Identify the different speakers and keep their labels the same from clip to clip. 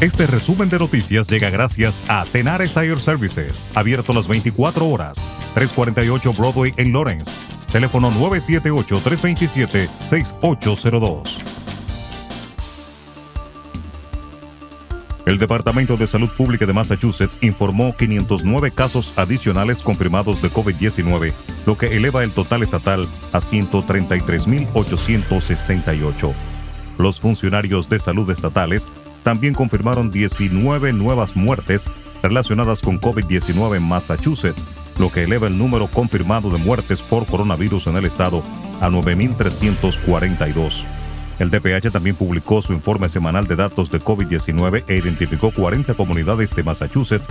Speaker 1: Este resumen de noticias llega gracias a Tenar Tire Services, abierto las 24 horas, 348 Broadway en Lawrence. Teléfono 978-327-6802. El Departamento de Salud Pública de Massachusetts informó 509 casos adicionales confirmados de COVID-19, lo que eleva el total estatal a 133.868. Los funcionarios de salud estatales también confirmaron 19 nuevas muertes relacionadas con COVID-19 en Massachusetts, lo que eleva el número confirmado de muertes por coronavirus en el estado a 9.342. El DPH también publicó su informe semanal de datos de COVID-19 e identificó 40 comunidades de Massachusetts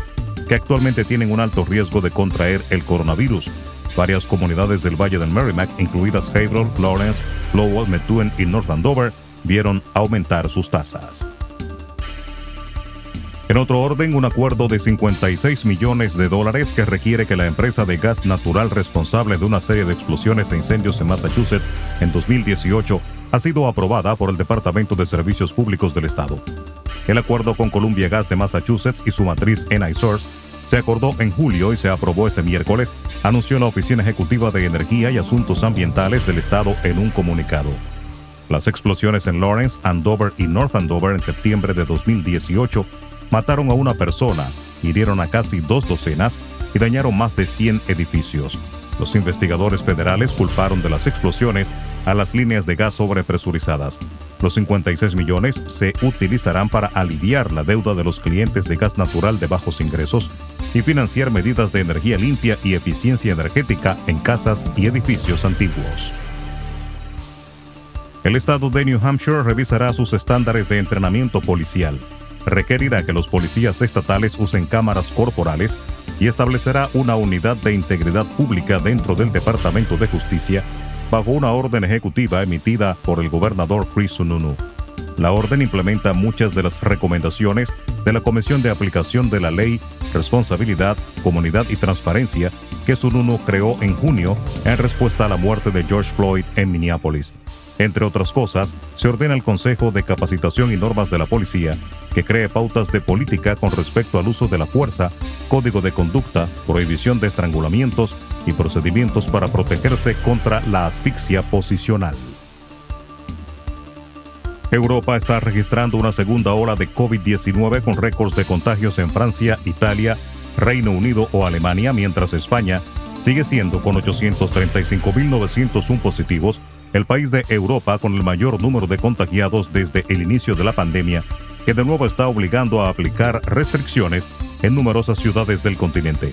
Speaker 1: que actualmente tienen un alto riesgo de contraer el coronavirus. Varias comunidades del Valle del Merrimack, incluidas Haverhill, Lawrence, Lowell, Methuen y North Andover, vieron aumentar sus tasas. En otro orden, un acuerdo de 56 millones de dólares que requiere que la empresa de gas natural responsable de una serie de explosiones e incendios en Massachusetts en 2018 ha sido aprobada por el Departamento de Servicios Públicos del Estado. El acuerdo con Columbia Gas de Massachusetts y su matriz NiSource se acordó en julio y se aprobó este miércoles, anunció la Oficina Ejecutiva de Energía y Asuntos Ambientales del Estado en un comunicado. Las explosiones en Lawrence, Andover y North Andover en septiembre de 2018 mataron a una persona, hirieron a casi dos docenas y dañaron más de 100 edificios. Los investigadores federales culparon de las explosiones a las líneas de gas sobrepresurizadas. Los 56 millones se utilizarán para aliviar la deuda de los clientes de gas natural de bajos ingresos y financiar medidas de energía limpia y eficiencia energética en casas y edificios antiguos. El estado de New Hampshire revisará sus estándares de entrenamiento policial. Requerirá que los policías estatales usen cámaras corporales y establecerá una unidad de integridad pública dentro del Departamento de Justicia bajo una orden ejecutiva emitida por el gobernador Chris Sununu. La orden implementa muchas de las recomendaciones de la Comisión de Aplicación de la Ley, Responsabilidad, Comunidad y Transparencia que Sununu creó en junio en respuesta a la muerte de George Floyd en Minneapolis. Entre otras cosas, se ordena el Consejo de Capacitación y Normas de la Policía que cree pautas de política con respecto al uso de la fuerza, código de conducta, prohibición de estrangulamientos y procedimientos para protegerse contra la asfixia posicional. Europa está registrando una segunda ola de COVID-19 con récords de contagios en Francia, Italia, Reino Unido o Alemania, mientras España sigue siendo con 835.901 positivos el país de Europa con el mayor número de contagiados desde el inicio de la pandemia, que de nuevo está obligando a aplicar restricciones en numerosas ciudades del continente.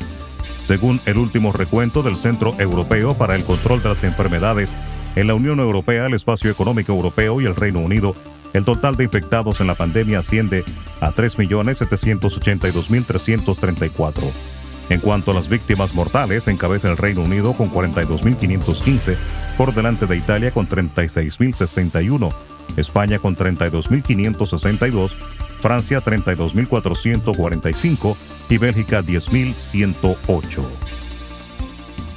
Speaker 1: Según el último recuento del Centro Europeo para el Control de las Enfermedades, en la Unión Europea, el Espacio Económico Europeo y el Reino Unido, el total de infectados en la pandemia asciende a 3.782.334. En cuanto a las víctimas mortales, encabeza el Reino Unido con 42.515, por delante de Italia con 36.061, España con 32.562, Francia 32.445 y Bélgica 10.108.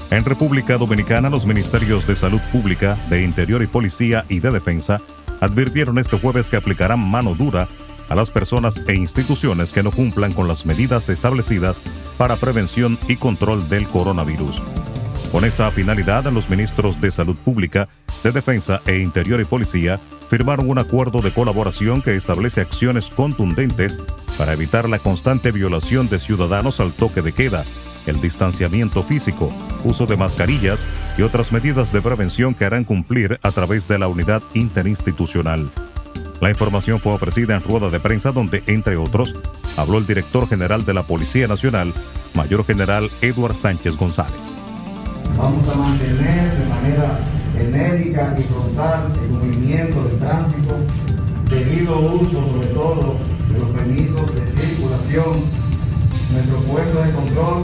Speaker 1: En República Dominicana, los ministerios de Salud Pública, de Interior y Policía y de Defensa advirtieron este jueves que aplicarán mano dura a las personas e instituciones que no cumplan con las medidas establecidas para prevención y control del coronavirus. Con esa finalidad, los ministros de Salud Pública, de Defensa e Interior y Policía firmaron un acuerdo de colaboración que establece acciones contundentes para evitar la constante violación de ciudadanos al toque de queda, el distanciamiento físico, uso de mascarillas y otras medidas de prevención que harán cumplir a través de la unidad interinstitucional. La información fue ofrecida en rueda de prensa donde, entre otros, habló el director general de la Policía Nacional, Mayor General Eduard Sánchez González.
Speaker 2: Vamos a mantener de manera enérgica y frontal el movimiento de tránsito, debido uso sobre todo de los permisos de circulación, nuestro puesto de control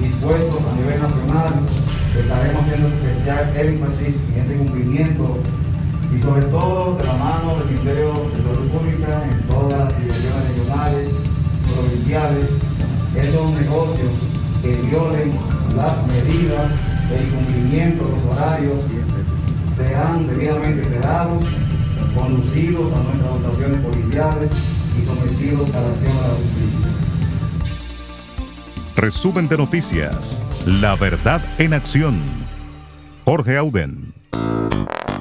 Speaker 2: dispuestos a nivel nacional, estaremos haciendo especial énfasis en ese cumplimiento y sobre todo de la mano del Ministerio de Salud Pública en todas las direcciones regionales, provinciales, esos negocios que violen las medidas del cumplimiento de los horarios serán debidamente cerrados, conducidos a nuestras dotaciones policiales y sometidos a la acción de la justicia.
Speaker 1: Resumen de noticias. La verdad en acción. Jorge Auden.